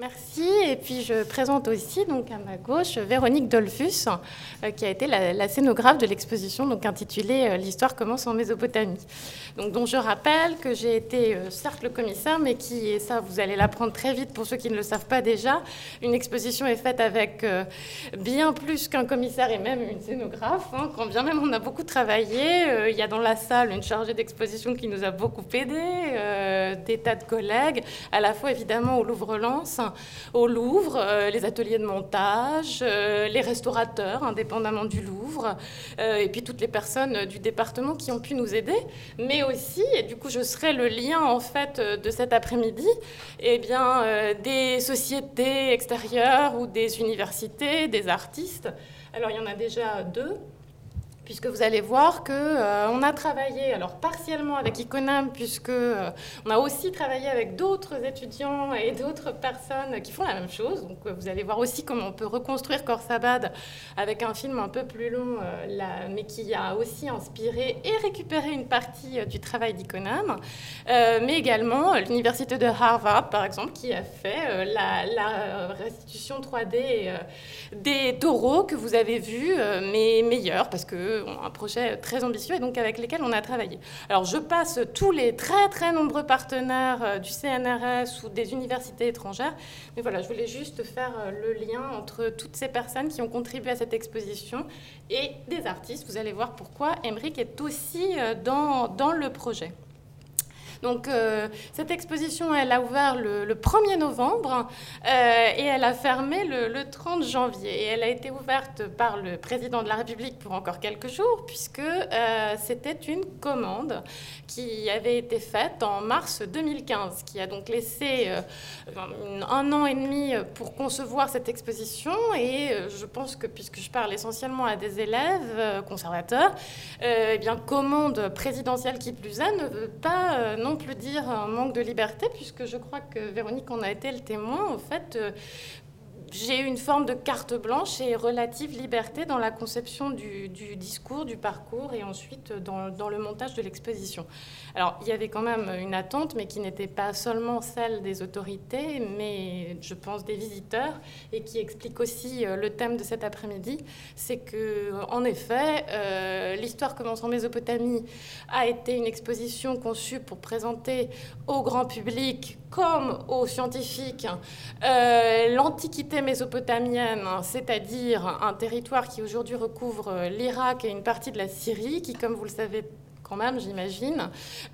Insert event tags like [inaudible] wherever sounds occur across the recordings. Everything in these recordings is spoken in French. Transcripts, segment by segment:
Merci. Et puis je présente aussi donc à ma gauche Véronique Dolphus, euh, qui a été la, scénographe de l'exposition donc intitulée euh, L'histoire commence en Mésopotamie. Donc je rappelle que j'ai été euh, certes le commissaire, mais qui et ça vous allez l'apprendre très vite pour ceux qui ne le savent pas déjà, une exposition est faite avec bien plus qu'un commissaire et même une scénographe. Hein, quand bien même on a beaucoup travaillé, il y a dans la salle une chargée d'exposition qui nous a beaucoup aidé, des tas de collègues, à la fois évidemment au Louvre-Lens au Louvre, euh, les ateliers de montage, euh, les restaurateurs, indépendamment du Louvre, euh, et puis toutes les personnes du département qui ont pu nous aider, mais aussi, et du coup je serai le lien en fait de cet après-midi, eh bien des sociétés extérieures ou des universités, des artistes. Alors il y en a déjà deux puisque vous allez voir que euh, on a travaillé alors partiellement avec Iconam puisque euh, on a aussi travaillé avec d'autres étudiants et d'autres personnes qui font la même chose. Donc euh, vous allez voir aussi comment on peut reconstruire Corsabad avec un film un peu plus long, mais qui a aussi inspiré et récupéré une partie du travail d'Iconam, mais également l'université de Harvard par exemple qui a fait la, la, restitution 3D des taureaux que vous avez vus, mais meilleurs parce que un projet très ambitieux et donc avec lesquels on a travaillé. Alors je passe tous les très très nombreux partenaires euh, du CNRS ou des universités étrangères, mais voilà, je voulais juste faire euh, le lien entre toutes ces personnes qui ont contribué à cette exposition et des artistes. Vous allez voir pourquoi Emmerich est aussi euh, dans, dans le projet. Donc euh, cette exposition, elle a ouvert le, 1er novembre euh, et elle a fermé le, 30 janvier. Et elle a été ouverte par le président de la République pour encore quelques jours, puisque euh, c'était une commande qui avait été faite en mars 2015, qui a donc laissé un an et demi pour concevoir cette exposition. Et je pense que, puisque je parle essentiellement à des élèves conservateurs, eh bien, commande présidentielle qui plus est ne veut pas non plus dire un manque de liberté, puisque je crois que Véronique en a été le témoin. En fait, euh, j'ai une forme de carte blanche et relative liberté dans la conception du, discours, du parcours et ensuite dans, le montage de l'exposition. Alors, il y avait quand même une attente, mais qui n'était pas seulement celle des autorités, mais je pense des visiteurs, et qui explique aussi euh, le thème de cet après-midi. C'est que, en effet, euh, l'histoire commence en Mésopotamie a été une exposition conçue pour présenter au grand public comme aux scientifiques euh, l'Antiquité mésopotamienne, c'est-à-dire un territoire qui aujourd'hui recouvre l'Irak et une partie de la Syrie, qui, comme vous le savez quand même, j'imagine,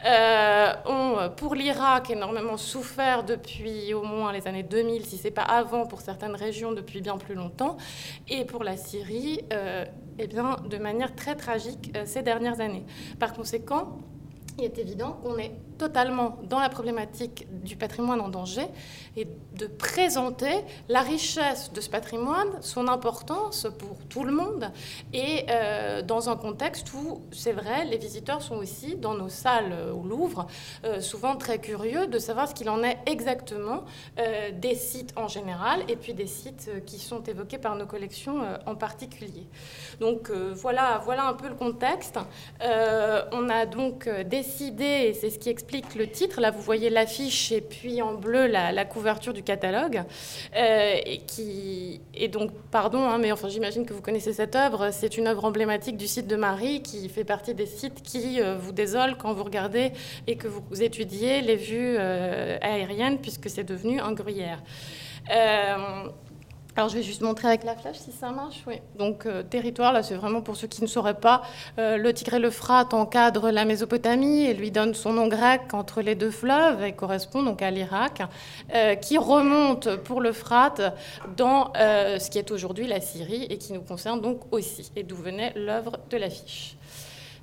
euh, ont, pour l'Irak, énormément souffert depuis au moins les années 2000, si ce n'est pas avant, pour certaines régions, depuis bien plus longtemps, et pour la Syrie, euh, eh bien, de manière très tragique ces dernières années. Par conséquent, il est évident qu'on est totalement dans la problématique du patrimoine en danger et de présenter la richesse de ce patrimoine, son importance pour tout le monde, et euh, dans un contexte où, c'est vrai, les visiteurs sont aussi, dans nos salles au Louvre, euh, souvent très curieux de savoir ce qu'il en est exactement euh, des sites en général, et puis des sites qui sont évoqués par nos collections en particulier. Donc voilà, voilà un peu le contexte. on a donc décidé, et c'est ce qui explique explique le titre. Là, vous voyez l'affiche et puis en bleu la, couverture du catalogue. Euh, et qui est donc, pardon, hein, mais enfin, j'imagine que vous connaissez cette œuvre. C'est une œuvre emblématique du site de Marie qui fait partie des sites qui euh, vous désolent quand vous regardez et que vous étudiez les vues euh, aériennes puisque c'est devenu un gruyère. Alors je vais juste montrer avec la flèche si ça marche. Donc euh, territoire, là c'est vraiment pour ceux qui ne sauraient pas, euh, le Tigré l'Euphrate encadre la Mésopotamie et lui donne son nom grec entre les deux fleuves et correspond donc à l'Irak, euh, qui remonte pour l'Euphrate dans ce qui est aujourd'hui la Syrie et qui nous concerne donc aussi, et d'où venait l'œuvre de l'affiche.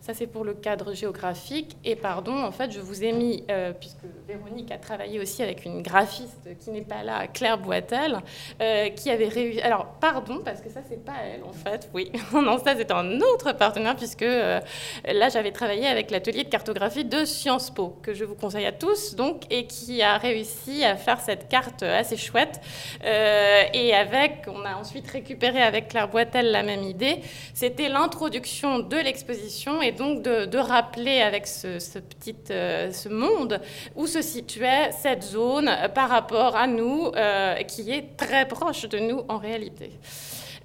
Ça, c'est pour le cadre géographique. Et pardon, en fait, je vous ai mis, euh, puisque Véronique a travaillé aussi avec une graphiste qui n'est pas là, Claire Boitel, euh, qui avait réussi. Alors, pardon, parce que ça, c'est pas elle, en fait. Oui, [laughs] non, ça, c'est un autre partenaire, puisque euh, là, j'avais travaillé avec l'atelier de cartographie de Sciences Po, que je vous conseille à tous, donc, et qui a réussi à faire cette carte assez chouette. et avec, on a ensuite récupéré avec Claire Boitel la même idée. C'était l'introduction de l'exposition et donc de, rappeler avec ce, petit, ce monde où se situait cette zone par rapport à nous, qui est très proche de nous en réalité.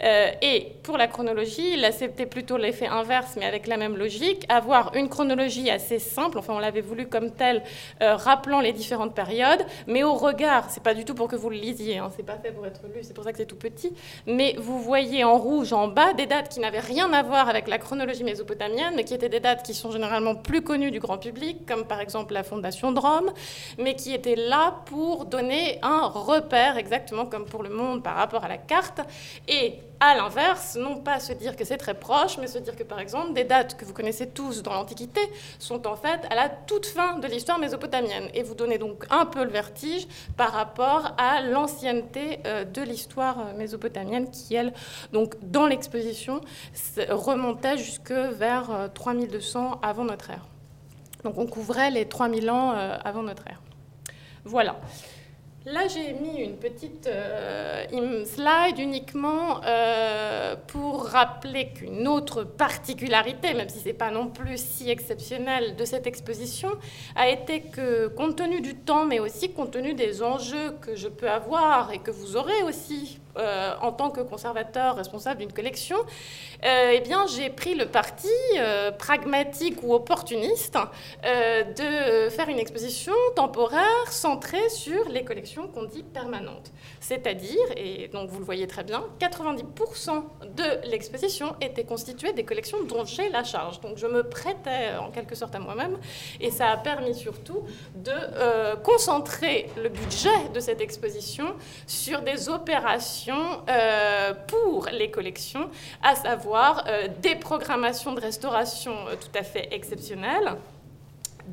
Euh, et pour la chronologie, là c'était plutôt l'effet inverse, mais avec la même logique, avoir une chronologie assez simple, enfin on l'avait voulu comme telle, euh, rappelant les différentes périodes, mais au regard, c'est pas du tout pour que vous le lisiez, hein, c'est pas fait pour être lu, c'est pour ça que c'est tout petit, mais vous voyez en rouge en bas des dates qui n'avaient rien à voir avec la chronologie mésopotamienne, mais qui étaient des dates qui sont généralement plus connues du grand public, comme par exemple la fondation de Rome, mais qui étaient là pour donner un repère, exactement comme pour le monde par rapport à la carte, et à l'inverse, non pas se dire que c'est très proche, mais se dire que par exemple des dates que vous connaissez tous dans l'Antiquité sont en fait à la toute fin de l'histoire mésopotamienne et vous donnez donc un peu le vertige par rapport à l'ancienneté euh, de l'histoire euh, mésopotamienne qui elle donc dans l'exposition remontait jusque vers 3200 euh, avant notre ère. Donc on couvrait les 3000 ans avant notre ère. Voilà. Là, j'ai mis une petite euh, slide uniquement euh, pour rappeler qu'une autre particularité, même si ce n'est pas non plus si exceptionnel de cette exposition, a été que, compte tenu du temps, mais aussi compte tenu des enjeux que je peux avoir et que vous aurez aussi euh, en tant que conservateur responsable d'une collection, euh, eh bien, j'ai pris le parti euh, pragmatique ou opportuniste de faire une exposition temporaire centrée sur les collections qu'on dit permanentes. C'est-à-dire, et donc vous le voyez très bien, 90% de l'exposition était constituée des collections dont j'ai la charge. Donc je me prêtais en quelque sorte à moi-même et ça a permis surtout de concentrer le budget de cette exposition sur des opérations euh, pour les collections, à savoir euh, des programmations de restauration euh, tout à fait exceptionnelles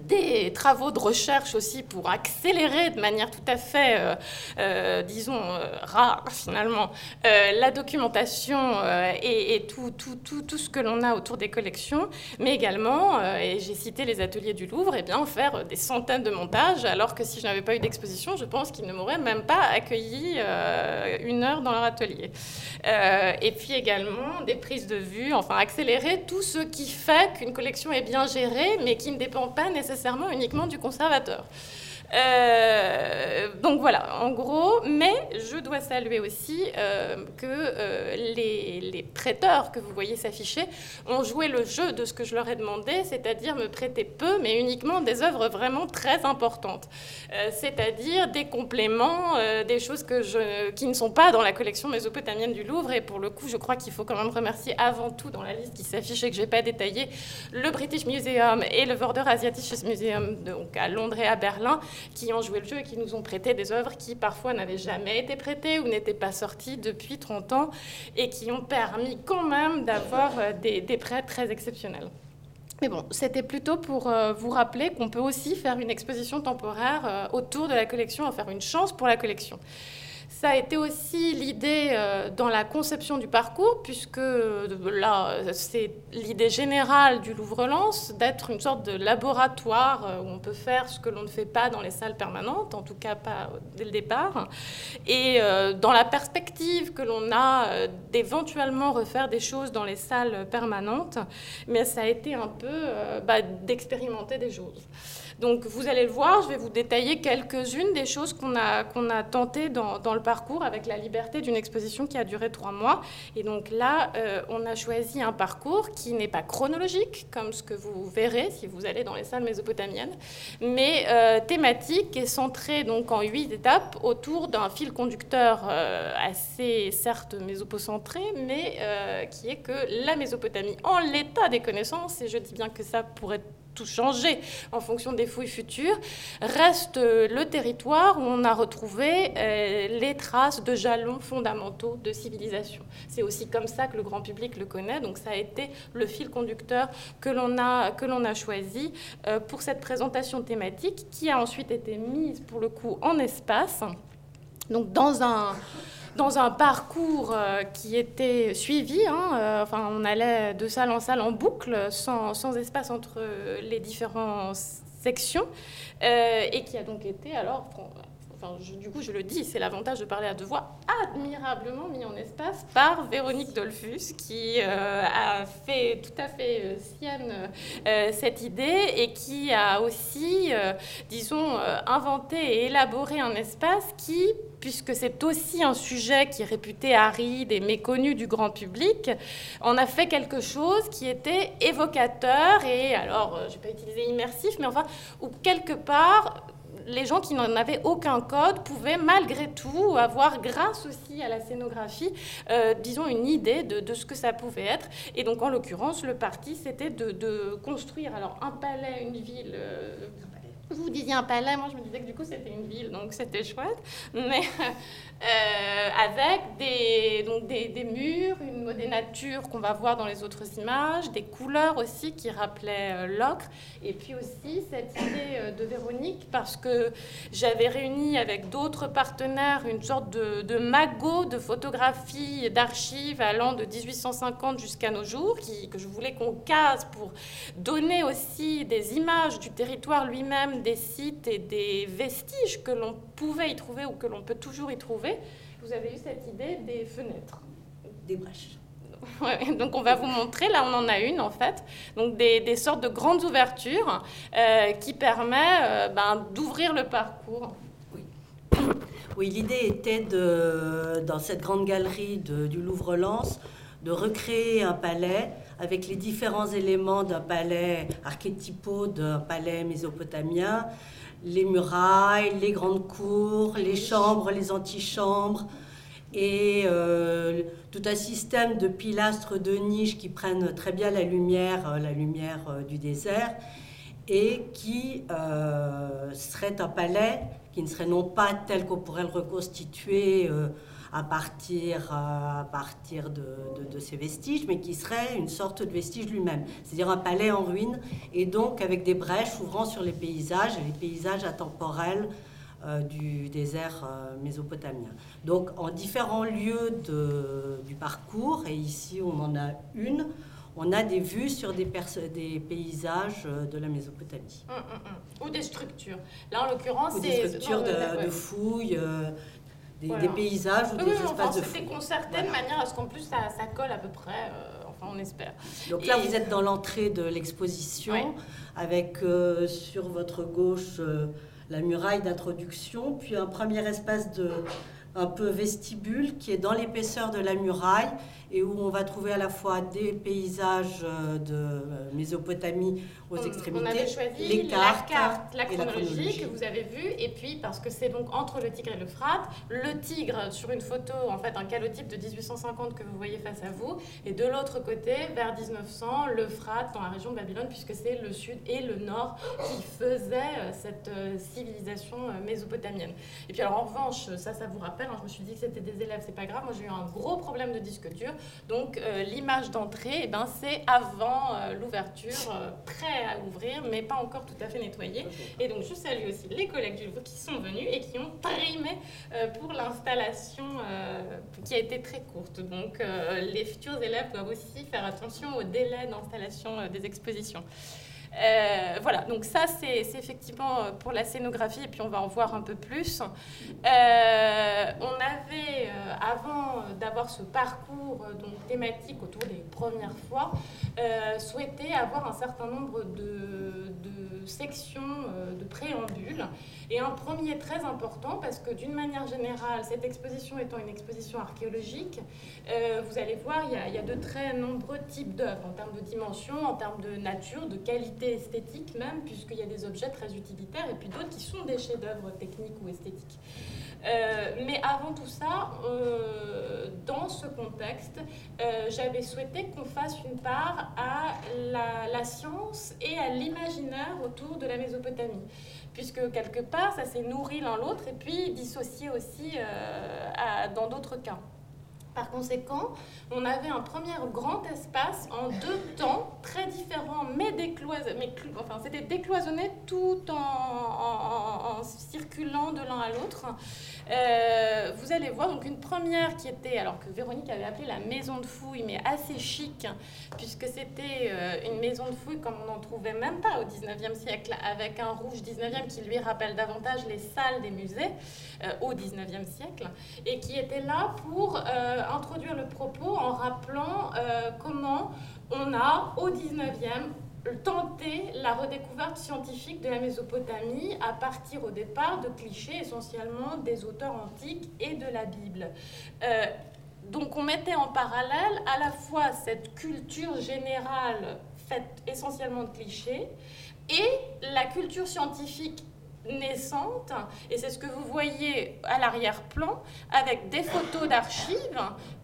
des travaux de recherche aussi pour accélérer de manière tout à fait, euh, euh, disons, euh, rare finalement, la documentation et, tout, tout, tout, tout, ce que l'on a autour des collections, mais également, et j'ai cité les ateliers du Louvre, et eh bien faire des centaines de montages, alors que si je n'avais pas eu d'exposition, je pense qu'ils ne m'auraient même pas accueilli une heure dans leur atelier. et puis également des prises de vue, enfin accélérer tout ce qui fait qu'une collection est bien gérée, mais qui ne dépend pas nécessairement nécessairement uniquement du conservateur. Euh, donc voilà, en gros, mais je dois saluer aussi euh, que euh, les, prêteurs que vous voyez s'afficher ont joué le jeu de ce que je leur ai demandé, c'est-à-dire me prêter peu, mais uniquement des œuvres vraiment très importantes, c'est-à-dire des compléments, des choses qui ne sont pas dans la collection mésopotamienne du Louvre, et pour le coup, je crois qu'il faut quand même remercier avant tout dans la liste qui s'affiche et que je n'ai pas détaillé, le British Museum et le Vorder Asiatisches Museum donc à Londres et à Berlin, qui ont joué le jeu et qui nous ont prêté des œuvres qui parfois n'avaient jamais été prêtées ou n'étaient pas sorties depuis 30 ans et qui ont permis quand même d'avoir euh, des, prêts très exceptionnels. Mais bon, c'était plutôt pour euh, vous rappeler qu'on peut aussi faire une exposition temporaire euh, autour de la collection, en faire une chance pour la collection. Ça a été aussi l'idée euh, dans la conception du parcours, puisque euh, là, c'est l'idée générale du Louvre-Lens d'être une sorte de laboratoire euh, où on peut faire ce que l'on ne fait pas dans les salles permanentes, en tout cas pas dès le départ. Et dans la perspective que l'on a d'éventuellement refaire des choses dans les salles permanentes, mais ça a été un peu bah, d'expérimenter des choses. Donc vous allez le voir, je vais vous détailler quelques-unes des choses qu'on a, tentées dans, le parcours avec la liberté d'une exposition qui a duré trois mois. Et donc là, euh, on a choisi un parcours qui n'est pas chronologique, comme ce que vous verrez si vous allez dans les salles mésopotamiennes, mais euh, thématique et centré donc en huit étapes autour d'un fil conducteur euh, assez certes mésopocentré, mais qui est que la Mésopotamie, en l'état des connaissances, et je dis bien que ça pourrait tout changer en fonction des fouilles futures, reste le territoire où on a retrouvé euh, les traces de jalons fondamentaux de civilisation. C'est aussi comme ça que le grand public le connaît, donc ça a été le fil conducteur que l'on a, que l'on a choisi euh, pour cette présentation thématique qui a ensuite été mise pour le coup en espace. Donc dans un dans un parcours euh, qui était suivi. Hein, euh, on allait de salle en salle en boucle, sans, sans espace entre les différentes sections, euh, et qui a donc été alors du coup, je le dis, c'est l'avantage de parler à deux voix, admirablement mis en espace par Véronique Dolphus, qui a fait tout à fait sienne cette idée et qui a aussi, disons, inventé et élaboré un espace qui puisque c'est aussi un sujet qui est réputé aride et méconnu du grand public, on a fait quelque chose qui était évocateur et, alors, euh, je ne vais pas utiliser immersif, mais enfin, où quelque part, les gens qui n'en avaient aucun code pouvaient malgré tout avoir, grâce aussi à la scénographie, euh, disons une idée de, ce que ça pouvait être. Et donc en l'occurrence, le parti, c'était de, construire alors un palais, une ville. Euh, vous disiez un palais, moi je me disais que du coup c'était une ville, donc c'était chouette. Mais [laughs] euh, avec des, donc des, des, murs, une, des natures qu'on va voir dans les autres images, des couleurs aussi qui rappelaient euh, l'ocre, et puis aussi cette idée euh, de Véronique, parce que j'avais réuni avec d'autres partenaires une sorte de, de magot de photographies, d'archives allant de 1850 jusqu'à nos jours, que je voulais qu'on case pour donner aussi des images du territoire lui-même, des sites et des vestiges que l'on pouvait y trouver ou que l'on peut toujours y trouver, vous avez eu cette idée des fenêtres. Des brèches. Donc on va vous montrer, là on en a une en fait, donc des, sortes de grandes ouvertures euh, qui permettent euh, ben, d'ouvrir le parcours. Oui, oui l'idée était de, dans cette grande galerie du Louvre-Lens de recréer un palais avec les différents éléments d'un palais archétypaux d'un palais mésopotamien, les murailles, les grandes cours, les chambres, les antichambres, et euh, tout un système de pilastres de niches qui prennent très bien la lumière, euh, la lumière euh, du désert, et qui serait un palais qui ne serait non pas tel qu'on pourrait le reconstituer à partir, à partir de, de, ces vestiges, mais qui serait une sorte de vestige lui-même, c'est-à-dire un palais en ruine, et donc avec des brèches ouvrant sur les paysages, les paysages intemporels du désert euh, mésopotamien. Donc en différents lieux de, du parcours, et ici on en a une, on a des vues sur des, des paysages euh, de la Mésopotamie. Hum, hum, hum. Ou des structures. Là, en l'occurrence, c'est... des structures de, de, fouilles, des, paysages ou des espaces de C'était concerté de manière à ce qu'en plus ça, colle à peu près, euh, enfin on espère. Donc là vous êtes dans l'entrée de l'exposition avec euh, sur votre gauche euh, la muraille d'introduction, puis un premier espace de un peu vestibule qui est dans l'épaisseur de la muraille et où on va trouver à la fois des paysages euh, de euh, Mésopotamie aux extrémités, on avait choisi les cartes, la carte, la chronologie, que vous avez vue, et puis parce que c'est donc entre le Tigre et l'Euphrate, le Tigre sur une photo, en fait un calotype de 1850 que vous voyez face à vous, et de l'autre côté, vers 1900, l'Euphrate dans la région de Babylone, puisque c'est le sud et le nord qui faisaient euh, cette civilisation mésopotamienne. Et puis alors en revanche, ça, ça vous rappelle, hein, je me suis dit que c'était des élèves, c'est pas grave, moi j'ai eu un gros problème de disque dur, donc euh, l'image d'entrée, eh ben, c'est avant euh, l'ouverture, euh, prêt à ouvrir, mais pas encore tout à fait nettoyé. Et donc je salue aussi les collègues du Louvre qui sont venus et qui ont primé pour l'installation qui a été très courte. Donc les futurs élèves doivent aussi faire attention au délai d'installation des expositions. Euh, voilà, donc ça c'est effectivement euh, pour la scénographie et puis on va en voir un peu plus. Euh, on avait, avant d'avoir ce parcours donc, thématique autour des premières fois, souhaité avoir un certain nombre de, sections de préambule. Et un premier très important parce que d'une manière générale, cette exposition étant une exposition archéologique, vous allez voir, il y, y a de très nombreux types d'œuvres en termes de dimension, en termes de nature, de qualité esthétique même, puisqu'il y a des objets très utilitaires et puis d'autres qui sont des chefs-d'œuvre techniques ou esthétiques. Euh, mais avant tout ça, euh, dans ce contexte, euh, j'avais souhaité qu'on fasse une part à la, science et à l'imaginaire autour de la Mésopotamie, puisque quelque part, ça s'est nourri l'un l'autre et puis dissocié aussi dans d'autres cas. Par conséquent, on avait un premier grand espace en deux temps très différents, mais décloisonnés. Enfin, c'était décloisonné tout en, circulant de l'un à l'autre. Euh, vous allez voir donc une première qui était, alors que Véronique avait appelé la maison de fouille, mais assez chic, puisque c'était euh, une maison de fouille comme on n'en trouvait même pas au 19e siècle, avec un rouge 19e qui lui rappelle davantage les salles des musées euh, au 19e siècle, et qui était là pour introduire le propos en rappelant euh, comment on a, au 19e, tenté la redécouverte scientifique de la Mésopotamie à partir au départ de clichés essentiellement des auteurs antiques et de la Bible. Euh, donc on mettait en parallèle à la fois cette culture générale faite essentiellement de clichés et la culture scientifique naissante, et c'est ce que vous voyez à l'arrière-plan, avec des photos d'archives,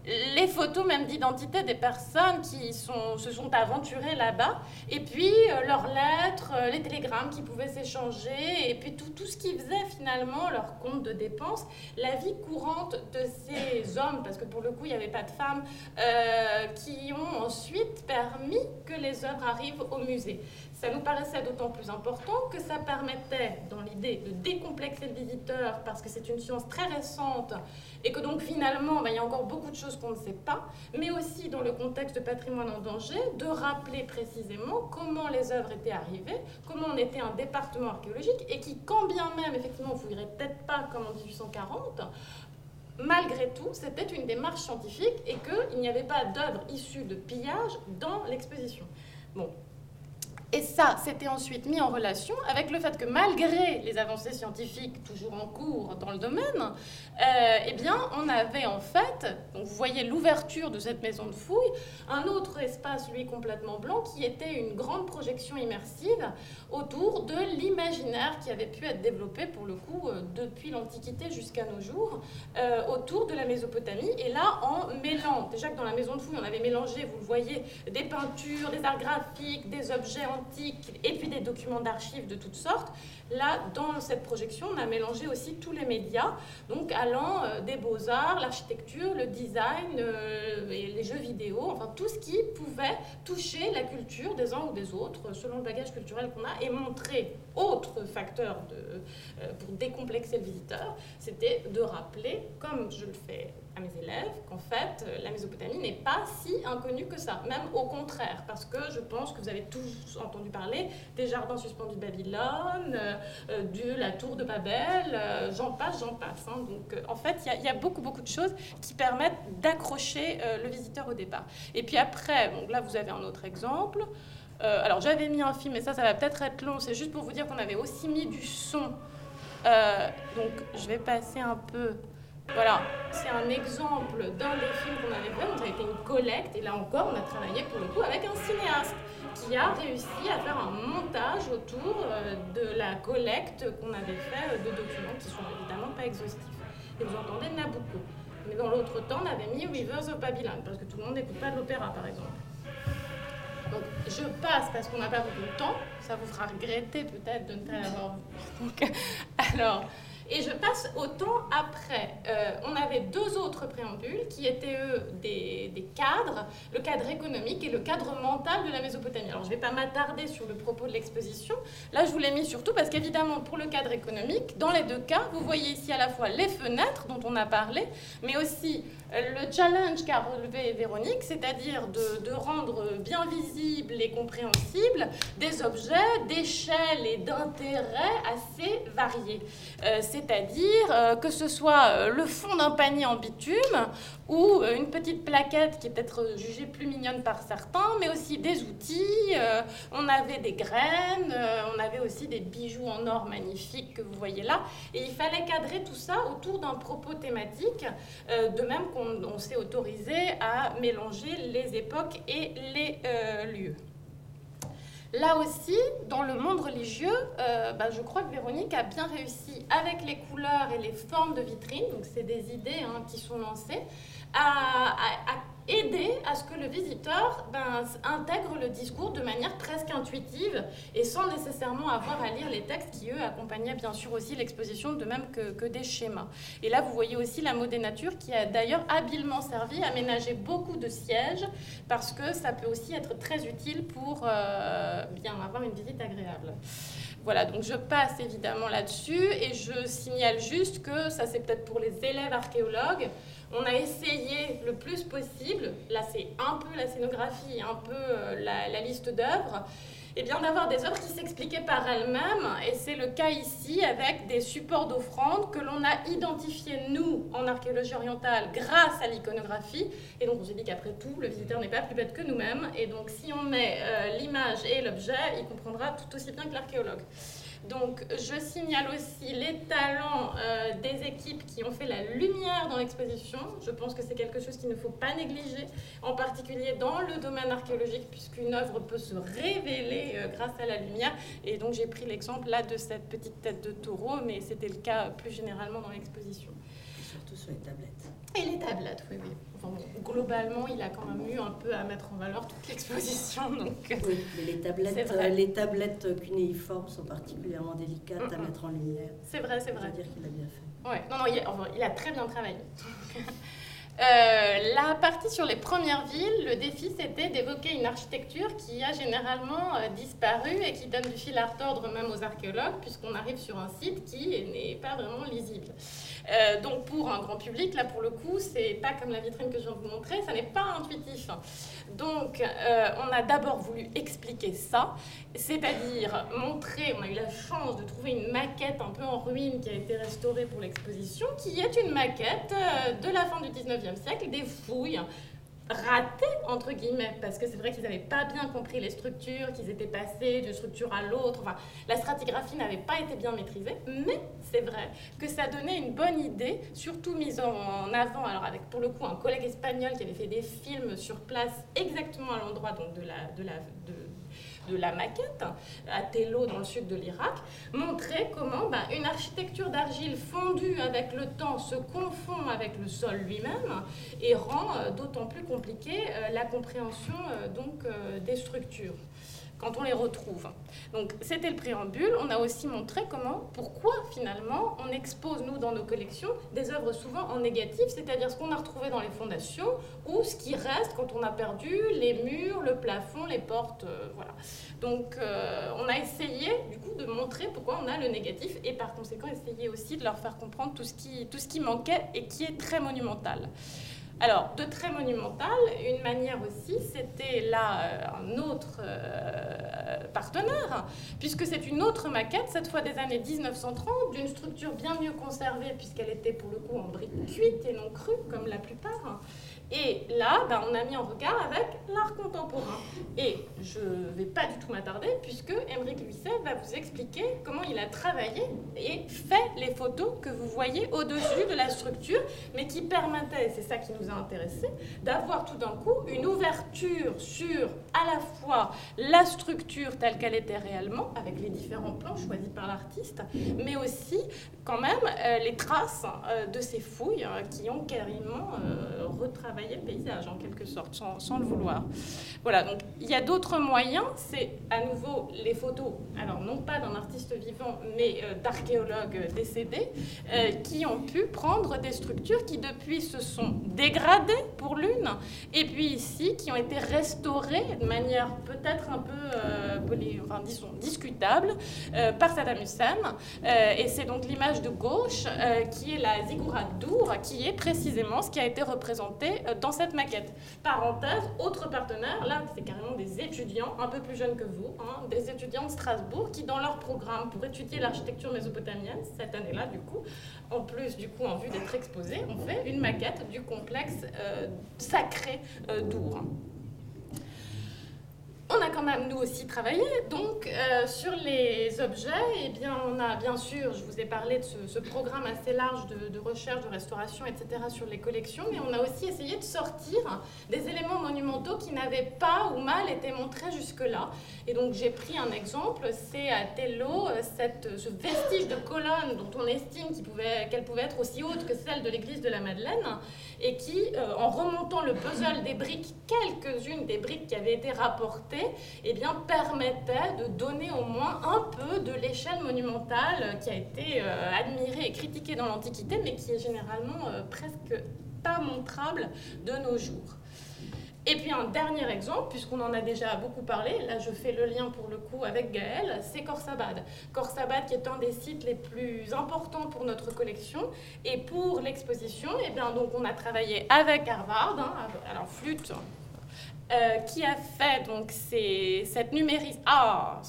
les photos même d'identité des personnes qui se sont aventurées là-bas, et puis euh, leurs lettres, euh, les télégrammes qui pouvaient s'échanger, et puis tout, tout ce qui faisait finalement leur compte de dépenses, la vie courante de ces hommes, parce que pour le coup il n'y avait pas de femmes, euh, qui ont ensuite permis que les œuvres arrivent au musée. Ça nous paraissait d'autant plus important que ça permettait, dans l'idée, de décomplexer le visiteur, parce que c'est une science très récente, et que donc finalement, ben, il y a encore beaucoup de choses qu'on ne sait pas, mais aussi dans le contexte de patrimoine en danger, de rappeler précisément comment les œuvres étaient arrivées, comment on était un département archéologique, et qui, quand bien même, effectivement, vous irez peut-être pas comme en 1840, malgré tout, c'était une démarche scientifique et qu'il n'y avait pas d'œuvres issues de pillage dans l'exposition. Bon, et ça, c'était ensuite mis en relation avec le fait que malgré les avancées scientifiques toujours en cours dans le domaine, euh, eh bien, on avait en fait, vous voyez l'ouverture de cette maison de fouille, un autre espace, lui, complètement blanc, qui était une grande projection immersive autour de l'imaginaire qui avait pu être développé, pour le coup, euh, depuis l'Antiquité jusqu'à nos jours, euh, autour de la Mésopotamie. Et là, en mêlant, déjà que dans la maison de fouille, on avait mélangé, vous le voyez, des peintures, des arts graphiques, des objets et puis des documents d'archives de toutes sortes. Là, dans cette projection, on a mélangé aussi tous les médias, donc allant euh, des beaux-arts, l'architecture, le design, euh, les jeux vidéo, enfin tout ce qui pouvait toucher la culture des uns ou des autres, selon le bagage culturel qu'on a, et montrer autre facteur euh, pour décomplexer le visiteur, c'était de rappeler, comme je le fais à mes élèves qu'en fait, euh, la Mésopotamie n'est pas si inconnue que ça, même au contraire, parce que je pense que vous avez tous entendu parler des jardins suspendus de Babylone, euh, euh, de la tour de Babel, j'en passe, j'en passe. Hein. Donc en fait, il y, a beaucoup, beaucoup de choses qui permettent d'accrocher le visiteur au départ. Et puis après, donc là, vous avez un autre exemple. alors j'avais mis un film, mais ça, ça va peut-être être long, c'est juste pour vous dire qu'on avait aussi mis du son. donc je vais passer un peu voilà, c'est un exemple d'un des films qu'on avait fait. Donc, ça a été une collecte. Et là encore, on a travaillé pour le coup avec un cinéaste qui a réussi à faire un montage autour euh, de la collecte qu'on avait fait euh, de documents qui sont évidemment pas exhaustifs. Et vous entendez Nabucco. Mais dans l'autre temps, on avait mis Rivers of Babylon, parce que tout le monde n'écoute pas de l'opéra, par exemple. Donc, je passe parce qu'on n'a pas beaucoup de temps. Ça vous fera regretter peut-être de ne pas l'avoir vu. [laughs] alors, et je passe au temps après. Euh, on avait deux autres préambules qui étaient, eux, des, des, cadres, le cadre économique et le cadre mental de la Mésopotamie. Alors, je ne vais pas m'attarder sur le propos de l'exposition. Là, je vous l'ai mis surtout parce qu'évidemment, pour le cadre économique, dans les deux cas, vous voyez ici à la fois les fenêtres dont on a parlé, mais aussi le challenge qu'a relevé Véronique, c'est-à-dire de, rendre bien visibles et compréhensibles des objets d'échelle et d'intérêt assez variés. Euh, c'est-à-dire euh, que ce soit euh, le fond d'un panier en bitume ou une petite plaquette qui est peut-être jugée plus mignonne par certains, mais aussi des outils. on avait des graines, on avait aussi des bijoux en or magnifiques que vous voyez là. Et il fallait cadrer tout ça autour d'un propos thématique, de même qu'on on, s'est autorisé à mélanger les époques et les euh, lieux. Là aussi, dans le monde religieux, euh, bah, je crois que Véronique a bien réussi avec les couleurs et les formes de vitrine, donc c'est des idées hein, qui sont lancées, à, aider à ce que le visiteur ben, intègre le discours de manière presque intuitive et sans nécessairement avoir à lire les textes qui, eux, accompagnaient bien sûr aussi l'exposition, de même que, des schémas. Et là, vous voyez aussi la des natures qui a d'ailleurs habilement servi à ménager beaucoup de sièges parce que ça peut aussi être très utile pour euh, bien avoir une visite agréable. Voilà, donc je passe évidemment là-dessus et je signale juste que ça c'est peut-être pour les élèves archéologues. On a essayé le plus possible, là c'est un peu la scénographie, un peu euh, la, liste d'œuvres, et bien d'avoir des œuvres qui s'expliquaient par elles-mêmes. Et c'est le cas ici avec des supports d'offrandes que l'on a identifiés, nous, en archéologie orientale, grâce à l'iconographie. Et donc on s'est dit qu'après tout, le visiteur n'est pas plus bête que nous-mêmes. Et donc si on met euh, l'image et l'objet, il comprendra tout aussi bien que l'archéologue. Donc, je signale aussi les talents euh, des équipes qui ont fait la lumière dans l'exposition. Je pense que c'est quelque chose qu'il ne faut pas négliger, en particulier dans le domaine archéologique, puisqu'une œuvre peut se révéler euh, grâce à la lumière. Et donc, j'ai pris l'exemple là de cette petite tête de taureau, mais c'était le cas plus généralement dans l'exposition. Surtout sur les tablettes. Et les tablettes, oui, oui. Enfin, globalement, il a quand même eu un peu à mettre en valeur toute l'exposition. [laughs] Donc, euh, oui, mais les tablettes, euh, les tablettes cunéiformes sont particulièrement délicates à mettre en lumière. C'est vrai, c'est vrai. dire qu'il a bien fait. Ouais, non, non, il a, il a très bien travaillé. [laughs] Euh, la partie sur les premières villes, le défi c'était d'évoquer une architecture qui a généralement euh, disparu et qui donne du fil à retordre même aux archéologues puisqu'on arrive sur un site qui n'est pas vraiment lisible. Euh, donc pour un grand public, là pour le coup, c'est pas comme la vitrine que je viens de vous montrer, ça n'est pas intuitif. Donc on a d'abord voulu expliquer ça, c'est-à-dire montrer, on a eu la chance de trouver une maquette un peu en ruine qui a été restaurée pour l'exposition, qui est une maquette de la fin du 19e siècle, des fouilles ratées, entre guillemets, parce que c'est vrai qu'ils n'avaient pas bien compris les structures, qu'ils étaient passés d'une structure à l'autre. Enfin, la stratigraphie n'avait pas été bien maîtrisée, mais c'est vrai que ça donnait une bonne idée, surtout mise en avant, alors avec pour le coup un collègue espagnol qui avait fait des films sur place exactement à l'endroit donc de la, de la, de, de la maquette, à Tello dans le sud de l'Irak, montrait comment ben, une architecture d'argile fondue avec le temps se confond avec le sol lui-même et rend euh, d'autant plus compliqué euh, la compréhension euh, donc, des structures quand on les retrouve. Donc c'était le préambule. On a aussi montré comment, pourquoi finalement on expose nous dans nos collections des œuvres souvent en négatif, c'est-à-dire ce qu'on a retrouvé dans les fondations ou ce qui reste quand on a perdu les murs, le plafond, les portes, euh, voilà. Donc euh, on a essayé du coup de montrer pourquoi on a le négatif et par conséquent essayer aussi de leur faire comprendre tout ce qui, tout ce qui manquait et qui est très monumental. Alors, de très monumental, une manière aussi, c'était là euh, un autre euh, partenaire, puisque c'est une autre maquette, cette fois des années 1930, d'une structure bien mieux conservée, puisqu'elle était pour le coup en briques cuites et non crues, comme la plupart. Et là, ben, on a mis en regard avec l'art contemporain. Et je ne vais pas du tout m'attarder, puisque Émeric Luisset va vous expliquer comment il a travaillé et fait les photos que vous voyez au-dessus de la structure, mais qui permettaient, c'est ça qui nous a intéressés, d'avoir tout d'un coup une ouverture sur à la fois la structure telle qu'elle était réellement, avec les différents plans choisis par l'artiste, mais aussi quand même euh, les traces euh, de ces fouilles euh, qui ont carrément retravaillé paysage en quelque sorte, sans, le vouloir. Voilà, donc il y a d'autres moyens, c'est à nouveau les photos, alors non pas d'un artiste vivant, mais euh, d'archéologues décédés, euh, qui ont pu prendre des structures qui depuis se sont dégradées pour l'une, et puis ici qui ont été restaurées de manière peut-être un peu, euh, enfin, disons, discutable par Saddam Hussein. et c'est donc l'image de gauche qui est la ziggurat d'Our, qui est précisément ce qui a été représenté euh, dans cette maquette. Parenthèse, autre partenaire, là c'est carrément des étudiants un peu plus jeunes que vous, hein, des étudiants de Strasbourg qui dans leur programme pour étudier l'architecture mésopotamienne, cette année-là du coup, en plus du coup en vue d'être exposés, ont fait une maquette du complexe euh, sacré euh, d'Our. On a quand même nous aussi travaillé. Donc euh, sur les objets, eh bien, on a bien sûr, je vous ai parlé de ce, programme assez large de, recherche, de restauration, etc. sur les collections, mais on a aussi essayé de sortir des éléments monumentaux qui n'avaient pas ou mal été montrés jusque-là. Et donc j'ai pris un exemple, c'est à Tello, euh, ce vestige de colonne dont on estime qu'elle pouvait, qu'elle pouvait être aussi haute que celle de l'église de la Madeleine, et qui, euh, en remontant le puzzle des briques, quelques-unes des briques qui avaient été rapportées, eh bien, permettait de donner au moins un peu de l'échelle monumentale qui a été euh, admirée et critiquée dans l'Antiquité, mais qui est généralement euh, presque pas montrable de nos jours. Et puis un dernier exemple, puisqu'on en a déjà beaucoup parlé, là je fais le lien pour le coup avec Gaël, c'est Khorsabad. Khorsabad qui est un des sites les plus importants pour notre collection. Et pour l'exposition, eh bien, donc, on a travaillé avec Harvard, hein, alors flûte, euh, qui a fait donc cette, ah,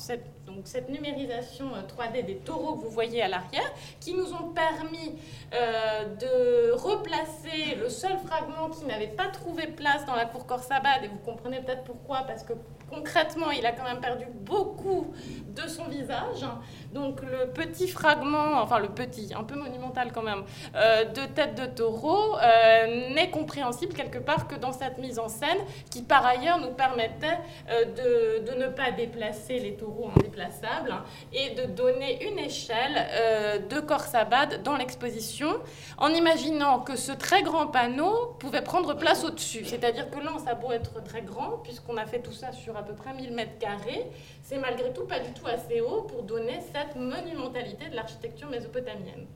cette numérisation 3D euh, des taureaux que vous voyez à l'arrière, qui nous ont permis euh, de replacer le seul fragment qui n'avait pas trouvé place dans la cour Corsabad, et vous comprenez peut-être pourquoi, parce que concrètement, il a quand même perdu beaucoup de son visage. Donc le petit fragment, enfin le petit, un peu monumental quand même, euh, de tête de taureau euh, n'est compréhensible quelque part que dans cette mise en scène qui par ailleurs nous permettait euh, de, ne pas déplacer les taureaux indéplaçables hein, et de donner une échelle de Corsabad dans l'exposition en imaginant que ce très grand panneau pouvait prendre place au-dessus. C'est-à-dire que là, ça a beau être très grand puisqu'on a fait tout ça sur à peu près 1000 mètres carrés, c'est malgré tout pas du tout assez haut pour donner cette monumentalité de l'architecture mésopotamienne.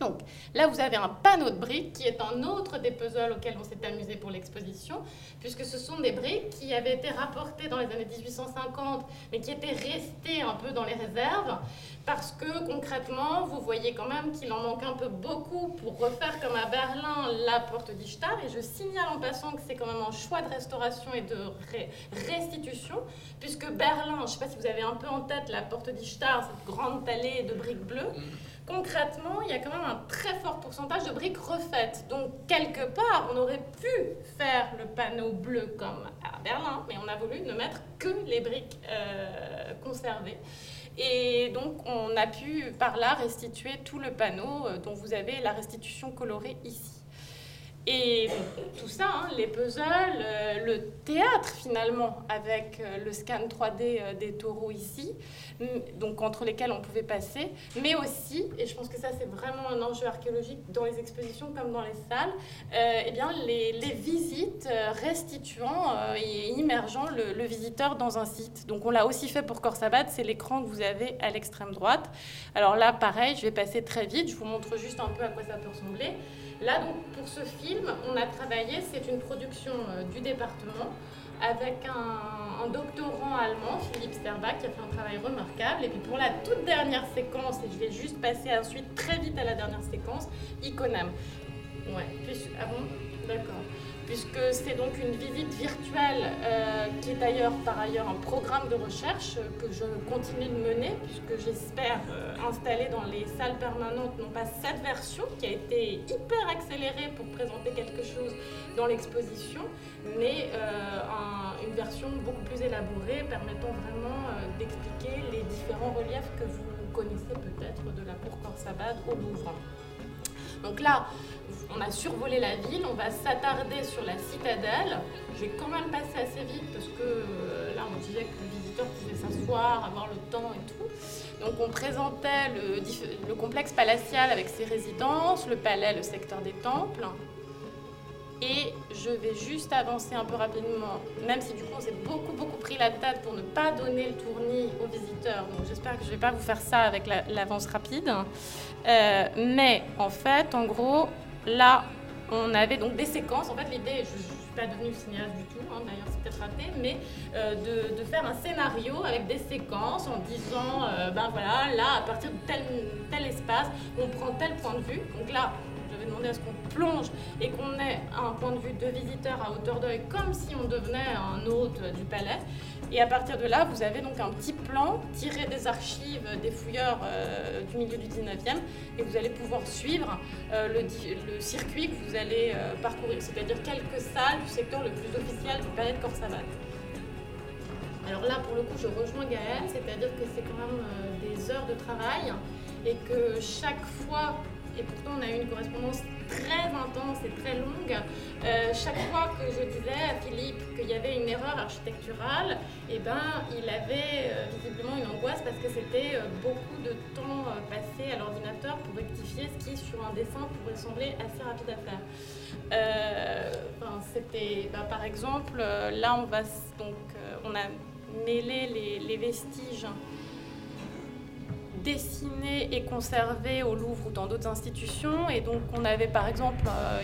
Donc là, vous avez un panneau de briques qui est un autre des puzzles auxquels on s'est amusé pour l'exposition, puisque ce sont des briques qui avaient été rapportées dans les années 1850, mais qui étaient restées un peu dans les réserves, parce que concrètement, vous voyez quand même qu'il en manque un peu beaucoup pour refaire comme à Berlin la porte d'Ishtar. Et je signale en passant que c'est quand même un choix de restauration et de restitution, puisque Berlin, je ne sais pas si vous avez un peu en tête la porte d'Ishtar, cette grande allée de briques bleues. Concrètement, il y a quand même un très fort pourcentage de briques refaites. Donc, quelque part, on aurait pu faire le panneau bleu comme à Berlin, mais on a voulu ne mettre que les briques euh, conservées. Et donc, on a pu par là restituer tout le panneau euh, dont vous avez la restitution colorée ici. Et tout ça, hein, les puzzles, euh, le théâtre finalement, avec euh, le scan 3D euh, des taureaux ici, donc entre lesquels on pouvait passer, mais aussi, et je pense que ça c'est vraiment un enjeu archéologique dans les expositions comme dans les salles, eh bien les, visites restituant et immergeant le, le, visiteur dans un site. Donc on l'a aussi fait pour Corsabad, c'est l'écran que vous avez à l'extrême droite. Alors là, pareil, je vais passer très vite, je vous montre juste un peu à quoi ça peut ressembler. Là, donc, pour ce film, on a travaillé, c'est une production euh, du département, avec un, doctorant allemand, Philippe Sterbach, qui a fait un travail remarquable. Et puis pour la toute dernière séquence, et je vais juste passer ensuite très vite à la dernière séquence, Iconam. Ouais, puis, ah bon? D'accord puisque c'est donc une visite virtuelle euh, qui est d'ailleurs par ailleurs un programme de recherche que je continue de mener, puisque j'espère euh, installer dans les salles permanentes non pas cette version qui a été hyper accélérée pour présenter quelque chose dans l'exposition, mais euh, une version beaucoup plus élaborée permettant vraiment d'expliquer les différents reliefs que vous connaissez peut-être de la cour Corsabad au Louvre. Donc là, on a survolé la ville, on va s'attarder sur la citadelle. Je vais quand même passer assez vite parce que euh, là, on disait que le visiteur pouvait s'asseoir, avoir le temps et tout. Donc on présentait le, complexe palatial avec ses résidences, le palais, le secteur des temples. Et je vais juste avancer un peu rapidement, même si du coup on s'est beaucoup beaucoup pris la tête pour ne pas donner le tournis aux visiteurs. Donc j'espère que je ne vais pas vous faire ça avec l'avance rapide. Euh, mais en fait, en gros, là, on avait donc des séquences. En fait, l'idée, je ne suis pas devenue cinéaste du tout, hein, d'ailleurs c'est peut-être raté, mais euh, de, faire un scénario avec des séquences en disant, euh, ben voilà, là, à partir de tel, tel espace, on prend tel point de vue. Donc là, j'avais demandé à ce qu'on plonge et qu'on ait un point de vue de visiteur à hauteur d'œil, comme si on devenait un hôte du palais. Et à partir de là, vous avez donc un petit plan tiré des archives des fouilleurs euh, du milieu du 19e et vous allez pouvoir suivre euh, le, circuit que vous allez euh, parcourir, c'est-à-dire quelques salles du secteur le plus officiel du palais de Corsabad. Alors là, pour le coup, je rejoins Gaëlle, c'est-à-dire que c'est quand même des heures de travail et que chaque fois et pourtant on a eu une correspondance très intense et très longue. Euh, chaque fois que je disais à Philippe qu'il y avait une erreur architecturale, eh ben, il avait euh, visiblement une angoisse parce que c'était euh, beaucoup de temps passé à l'ordinateur pour rectifier ce qui, sur un dessin, pourrait sembler assez rapide à faire. c'était, bah, par exemple, là on va donc on a mêlé les vestiges dessinés et conservés au Louvre ou dans d'autres institutions. Et donc, on avait par exemple euh,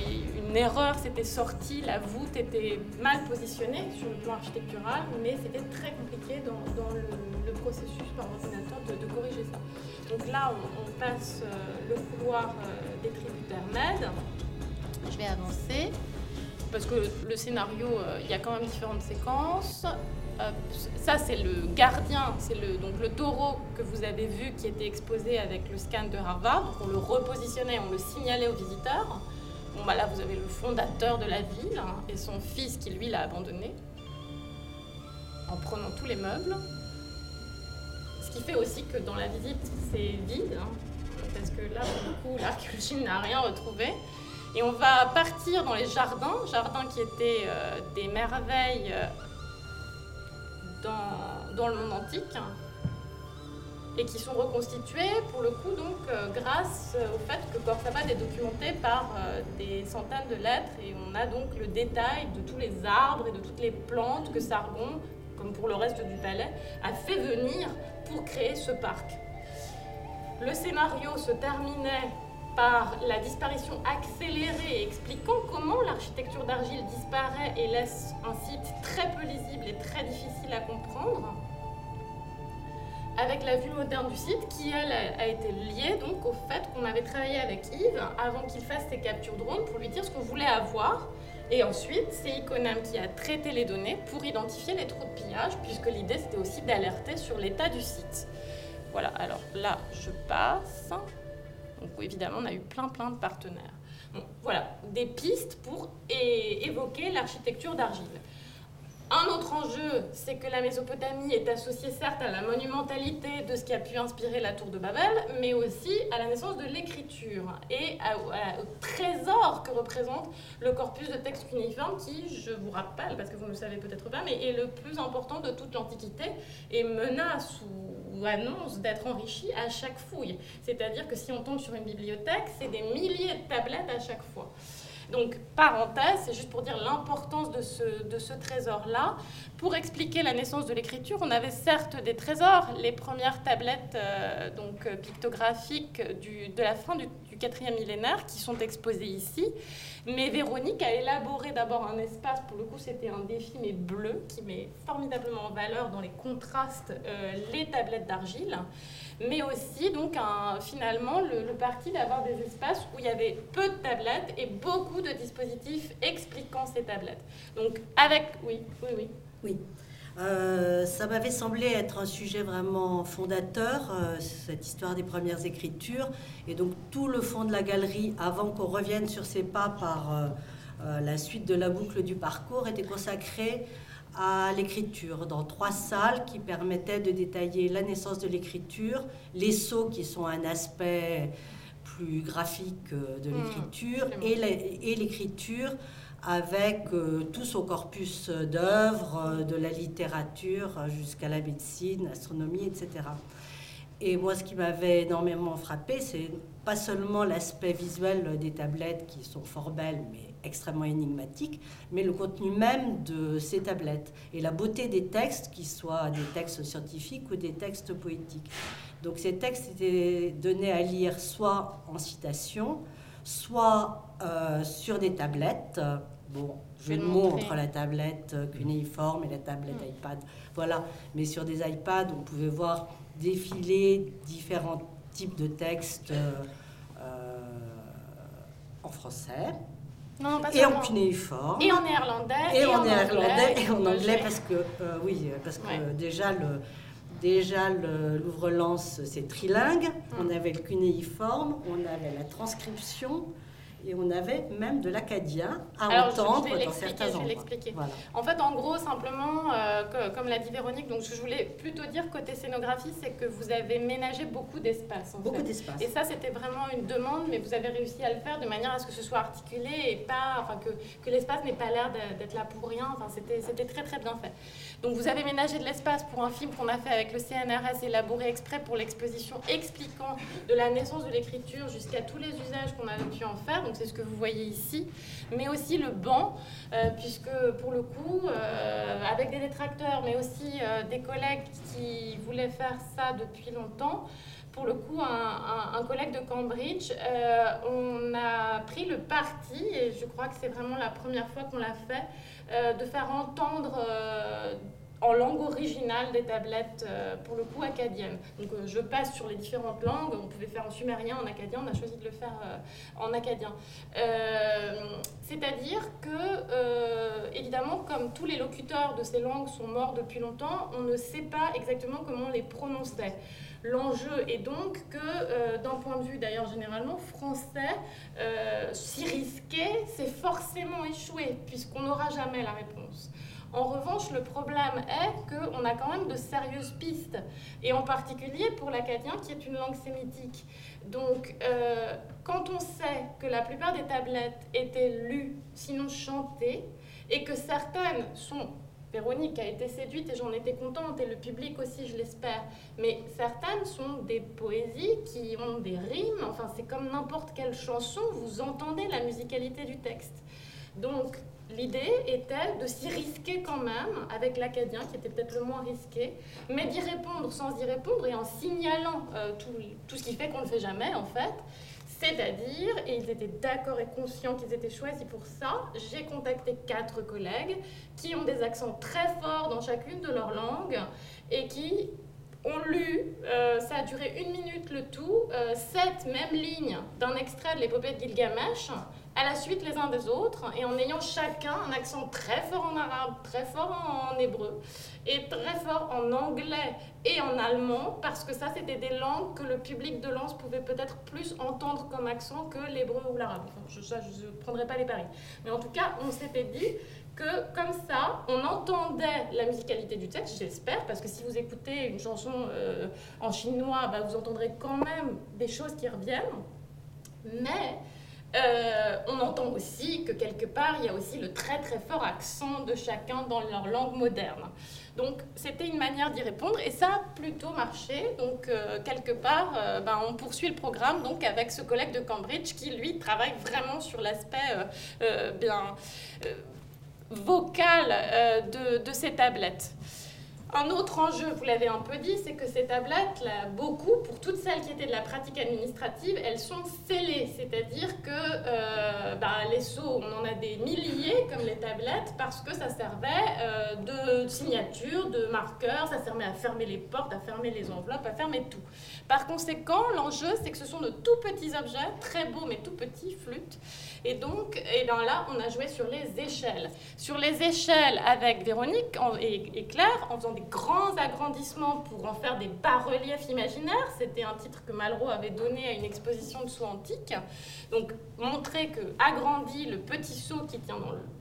une erreur, c'était sorti, la voûte était mal positionnée sur le plan architectural, mais c'était très compliqué dans, le, processus par ordinateur de, corriger ça. Donc là, on, passe euh, le couloir euh, des tributaires MED. Je vais avancer parce que le scénario, il y a quand même différentes séquences. Euh, ça, c'est le gardien, c'est le, donc le taureau que vous avez vu qui était exposé avec le scan de Harvard. on le repositionnait, on le signalait aux visiteurs. Bon, bah là, vous avez le fondateur de la ville hein, et son fils qui, lui, l'a abandonné en prenant tous les meubles. Ce qui fait aussi que dans la visite, c'est vide, hein, parce que là, pour le coup, [laughs] l'archéologie n'a rien retrouvé. Et on va partir dans les jardins, jardins qui étaient euh, des merveilles. Euh, dans, le monde antique et qui sont reconstitués pour le coup donc euh, grâce au fait que Korsabad est documenté par euh, des centaines de lettres et on a donc le détail de tous les arbres et de toutes les plantes que Sargon, comme pour le reste du palais, a fait venir pour créer ce parc. Le scénario se terminait par la disparition accélérée expliquant comment l'architecture d'argile disparaît et laisse un site très peu lisible et très difficile à comprendre, avec la vue moderne du site qui, elle, a été liée donc au fait qu'on avait travaillé avec Yves avant qu'il fasse ses captures drone pour lui dire ce qu'on voulait avoir. Et ensuite, c'est Iconam qui a traité les données pour identifier les trous de pillage, puisque l'idée c'était aussi d'alerter sur l'état du site. Voilà, alors là, je passe. Donc évidemment, on a eu plein plein de partenaires. voilà, des pistes pour évoquer l'architecture d'argile. Un autre enjeu, c'est que la Mésopotamie est associée certes à la monumentalité de ce qui a pu inspirer la tour de Babel, mais aussi à la naissance de l'écriture et au trésor que représente le corpus de textes uniformes qui, je vous rappelle, parce que vous ne le savez peut-être pas, mais est le plus important de toute l'Antiquité et menace ou annonce d'être enrichi à chaque fouille. C'est-à-dire que si on tombe sur une bibliothèque, c'est des milliers de tablettes à chaque fois. Donc, parenthèse, c'est juste pour dire l'importance de ce, trésor-là. Pour expliquer la naissance de l'écriture, on avait certes des trésors, les premières tablettes euh, donc, euh, pictographiques de la fin du, du quatrième millénaire qui sont exposées ici. Mais Véronique a élaboré d'abord un espace, pour le coup c'était un défi, mais bleu, qui met formidablement en valeur dans les contrastes euh, les tablettes d'argile mais aussi donc finalement le, parti d'avoir des espaces où il y avait peu de tablettes et beaucoup de dispositifs expliquant ces tablettes. Donc avec, oui, oui, oui. Oui. Euh, ça m'avait semblé être un sujet vraiment fondateur, euh, cette histoire des premières écritures. Et donc tout le fond de la galerie, avant qu'on revienne sur ses pas par euh, la suite de la boucle du parcours, était consacré à l'écriture dans trois salles qui permettaient de détailler la naissance de l'écriture, les sceaux qui sont un aspect plus graphique de mmh, l'écriture et l'écriture avec euh, tout son corpus d'œuvres, de la littérature jusqu'à la médecine, l'astronomie, etc. Et moi, ce qui m'avait énormément frappé, c'est pas seulement l'aspect visuel des tablettes qui sont fort belles, mais extrêmement énigmatiques, mais le contenu même de ces tablettes et la beauté des textes, qu'ils soient des textes scientifiques ou des textes poétiques. Donc ces textes étaient donnés à lire soit en citation, soit euh, sur des tablettes. Bon, je le montre la tablette cunéiforme et la tablette mm. iPad. Voilà, mais sur des iPads, on pouvait voir défiler différents types de textes euh, en français. Et en cunéiforme. Et en néerlandais. Et, en, néerlandais et en anglais, parce que, euh, oui, parce que déjà, le, déjà l'ouvre-lance, c'est trilingue. Mm. On avait le cunéiforme, on avait la transcription Et on avait même de l'acadien à Alors, entendre je vais dans certains je vais l'expliquer. Voilà. En fait, en gros, simplement, euh, que- comme l'a dit Véronique, donc je voulais plutôt dire côté scénographie, c'est que vous avez ménagé beaucoup d'espace. Beaucoup d'espace. Et ça, c'était vraiment une demande, mais vous avez réussi à le faire de manière à ce que ce soit articulé et pas, enfin, que, que l'espace n'ait pas l'air d'être là pour rien. Enfin, c'était, c'était très très bien fait. Donc, vous avez ménagé de l'espace pour un film qu'on a fait avec le CNRS, élaboré exprès pour l'exposition, expliquant de la naissance de l'écriture jusqu'à tous les usages qu'on avait pu en faire. Donc, c'est ce que vous voyez ici, mais aussi le banc, euh, puisque pour le coup, euh, avec des détracteurs, mais aussi euh, des collègues qui voulaient faire ça depuis longtemps pour le coup, un, collègue de Cambridge, on a pris le parti, et je crois que c'est vraiment la première fois qu'on l'a fait, de faire entendre en langue originale des tablettes, euh, pour le coup, acadiennes. Donc euh, je passe sur les différentes langues, on pouvait faire en sumérien, en acadien, on a choisi de le faire euh, en acadien. C'est-à-dire que, évidemment, comme tous les locuteurs de ces langues sont morts depuis longtemps, on ne sait pas exactement comment on les prononçait. L'enjeu est donc que, d'un point de vue d'ailleurs généralement français, euh, s'y risquer, c'est forcément échouer, puisqu'on n'aura jamais la réponse. En revanche, le problème est qu'on a quand même de sérieuses pistes, et en particulier pour l'acadien qui est une langue sémitique. Donc, euh, quand on sait que la plupart des tablettes étaient lues, sinon chantées, et que certaines sont Véronique a été séduite et j'en étais contente, et le public aussi, je l'espère. Mais certaines sont des poésies qui ont des rimes, enfin c'est comme n'importe quelle chanson, vous entendez la musicalité du texte. Donc l'idée était de s'y risquer quand même, avec l'acadien qui était peut-être le moins risqué, mais d'y répondre sans y répondre et en signalant euh, tout, ce qui fait qu'on ne fait jamais en fait. C'est-à-dire, et ils étaient d'accord et conscients qu'ils étaient choisis pour ça, j'ai contacté quatre collègues qui ont des accents très forts dans chacune de leurs langues et qui ont lu, euh, ça a duré une minute le tout, euh, sept mêmes lignes d'un extrait de l'épopée de Gilgamesh, à la suite les uns des autres, et en ayant chacun un accent très fort en arabe, très fort en hébreu, et très fort en anglais et en allemand, parce que ça, c'était des langues que le public de Lens pouvait peut-être plus entendre comme accent que l'hébreu ou l'arabe. Enfin, je ne prendrai pas les paris. Mais en tout cas, on s'était dit que comme ça, on entendait la musicalité du texte, j'espère, parce que si vous écoutez une chanson euh, en chinois, bah, vous entendrez quand même des choses qui reviennent. Mais euh, on entend aussi que quelque part, il y a aussi le très très fort accent de chacun dans leur langue moderne. Donc c'était une manière d'y répondre et ça a plutôt marché. Donc euh, quelque part, euh, ben, on poursuit le programme donc avec ce collègue de Cambridge qui lui travaille vraiment sur l'aspect bien vocal de, de ces tablettes. Un autre enjeu, vous l'avez un peu dit, c'est que ces tablettes, là, beaucoup, pour toutes celles qui étaient de la pratique administrative, elles sont scellées. C'est-à-dire que euh, bah, les sceaux, on en a des milliers comme les tablettes parce que ça servait euh, de signature, de marqueur, ça servait à fermer les portes, à fermer les enveloppes, à fermer tout. Par conséquent, l'enjeu, c'est que ce sont de tout petits objets, très beaux mais tout petits, flûtes. Et donc, et bien là, on a joué sur les échelles. Sur les échelles avec Véronique et Claire, en faisant des grands agrandissements pour en faire des bas-reliefs imaginaires. C'était un titre que Malraux avait donné à une exposition de sceaux antiques. Donc, montrer que agrandi, le petit sceau qui tient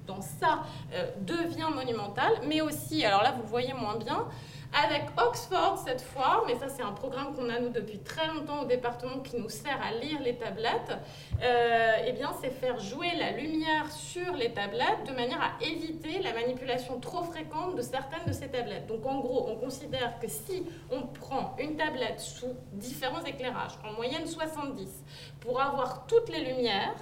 dans, ça euh, devient monumental, mais aussi, alors là, vous voyez moins bien, avec Oxford cette fois, mais ça c'est un programme qu'on a nous depuis très longtemps au département qui nous sert à lire les tablettes, euh, eh bien c'est faire jouer la lumière sur les tablettes de manière à éviter la manipulation trop fréquente de certaines de ces tablettes. Donc en gros, on considère que si on prend une tablette sous différents éclairages, en moyenne 70, pour avoir toutes les lumières,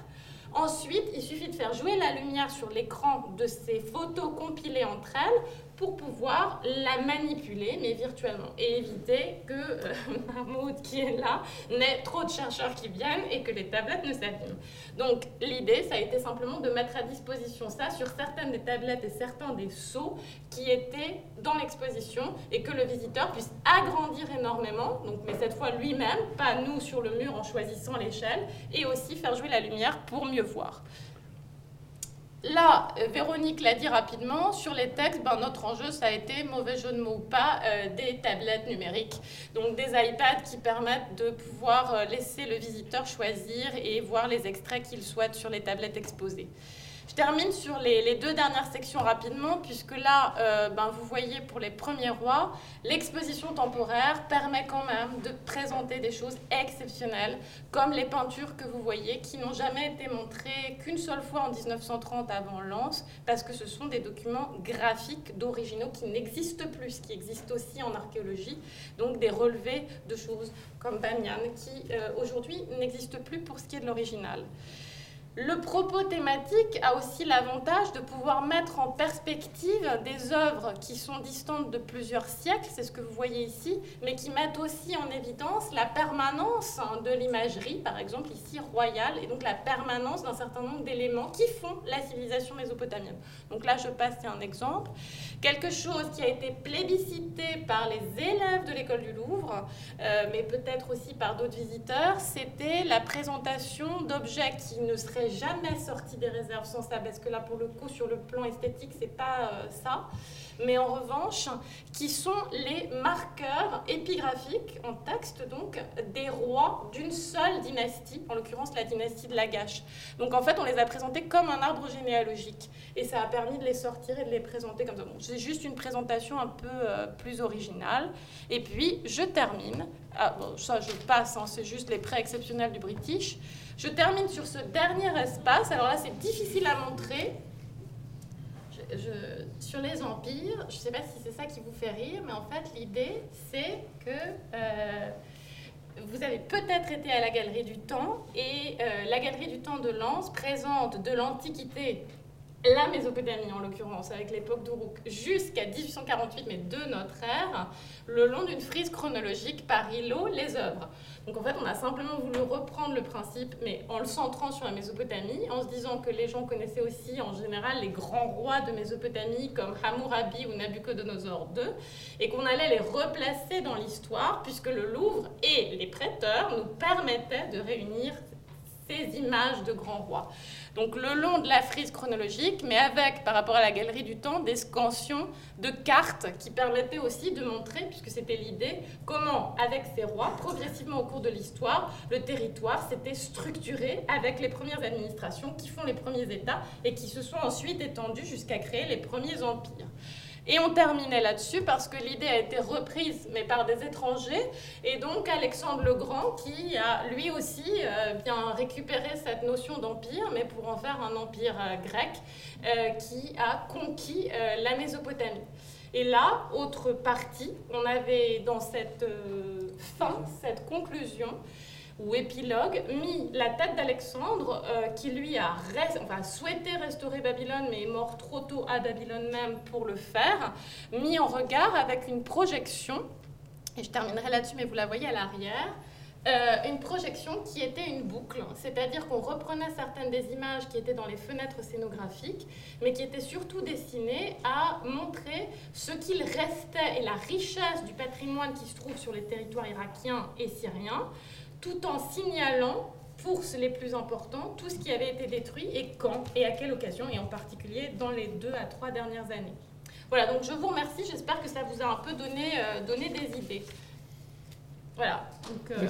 Ensuite, il suffit de faire jouer la lumière sur l'écran de ces photos compilées entre elles pour pouvoir la manipuler, mais virtuellement, et éviter que euh, [laughs] Mahmoud, qui est là, n'ait trop de chercheurs qui viennent et que les tablettes ne s'abîment. Donc, l'idée, ça a été simplement de mettre à disposition ça sur certaines des tablettes et certains des sceaux qui étaient dans l'exposition et que le visiteur puisse agrandir énormément, donc, mais cette fois lui-même, pas nous sur le mur en choisissant l'échelle, et aussi faire jouer la lumière pour mieux voir. Là, euh, Véronique l'a dit rapidement, sur les textes, ben, notre enjeu, ça a été, mauvais jeu de mots ou pas, euh, des tablettes numériques. Donc des iPads qui permettent de pouvoir euh, laisser le visiteur choisir et voir les extraits qu'il souhaite sur les tablettes exposées. Je termine sur les, deux dernières sections rapidement, puisque là, euh, ben, vous voyez pour les premiers rois, l'exposition temporaire permet quand même de présenter des choses exceptionnelles, comme les peintures que vous voyez, qui n'ont jamais été montrées qu'une seule fois en 1930 avant Lens, parce que ce sont des documents graphiques d'originaux qui n'existent plus, qui existent aussi en archéologie, donc des relevés de choses comme Banyan, qui euh, aujourd'hui n'existent plus pour ce qui est de l'original. Le propos thématique a aussi l'avantage de pouvoir mettre en perspective des œuvres qui sont distantes de plusieurs siècles, c'est ce que vous voyez ici, mais qui mettent aussi en évidence la permanence de l'imagerie, par exemple ici royale, et donc la permanence d'un certain nombre d'éléments qui font la civilisation mésopotamienne. Donc là, je passe un exemple. Quelque chose qui a été plébiscité par les élèves de l'école du Louvre, euh, mais peut-être aussi par d'autres visiteurs, c'était la présentation d'objets qui ne seraient jamais sorti des réserves sans ça, parce que là, pour le coup, sur le plan esthétique, c'est pas euh, ça. Mais en revanche, qui sont les marqueurs épigraphiques en texte, donc, des rois d'une seule dynastie, en l'occurrence la dynastie de Lagash. Donc, en fait, on les a présentés comme un arbre généalogique. Et ça a permis de les sortir et de les présenter comme ça. Bon, c'est juste une présentation un peu euh, plus originale. Et puis, je termine. Ah, bon, ça, je passe, hein, c'est juste les prêts exceptionnels du British. Je termine sur ce dernier espace. Alors là, c'est difficile à montrer. sur les empires, je ne sais pas si c'est ça qui vous fait rire, mais en fait, l'idée, c'est que euh, vous avez peut-être été à la Galerie du Temps, et euh, la Galerie du Temps de Lens présente de l'Antiquité la Mésopotamie en l'occurrence, avec l'époque d'Uruk, jusqu'à 1848, mais de notre ère, le long d'une frise chronologique par îlot, les œuvres. Donc en fait, on a simplement voulu reprendre le principe, mais en le centrant sur la Mésopotamie, en se disant que les gens connaissaient aussi en général les grands rois de Mésopotamie comme Hammurabi ou Nabucodonosor II, et qu'on allait les replacer dans l'histoire, puisque le Louvre et les prêteurs nous permettaient de réunir ces images de grands rois. Donc le long de la frise chronologique, mais avec, par rapport à la galerie du temps, des scansions de cartes qui permettaient aussi de montrer, puisque c'était l'idée, comment, avec ces rois, progressivement au cours de l'histoire, le territoire s'était structuré avec les premières administrations qui font les premiers États et qui se sont ensuite étendues jusqu'à créer les premiers empires. Et on terminait là-dessus parce que l'idée a été reprise, mais par des étrangers. Et donc Alexandre le Grand, qui a lui aussi euh, bien récupéré cette notion d'empire, mais pour en faire un empire euh, grec, euh, qui a conquis la Mésopotamie. Et là, autre partie, on avait dans cette fin, cette conclusion, ou épilogue, mis la tête d'Alexandre, euh, qui lui a souhaité restaurer Babylone, mais est mort trop tôt à Babylone même pour le faire, mis en regard avec une projection, et je terminerai là-dessus, mais vous la voyez à l'arrière, euh, une projection qui était une boucle, c'est-à-dire qu'on reprenait certaines des images qui étaient dans les fenêtres scénographiques, mais qui étaient surtout destinées à montrer ce qu'il restait et la richesse du patrimoine qui se trouve sur les territoires irakiens et syriens, tout en signalant pour les plus importants tout ce qui avait été détruit et quand et à quelle occasion, et en particulier dans les deux à trois dernières années. Voilà, donc je vous remercie, j'espère que ça vous a un peu donné, euh, donné des idées. Voilà. Donc, euh,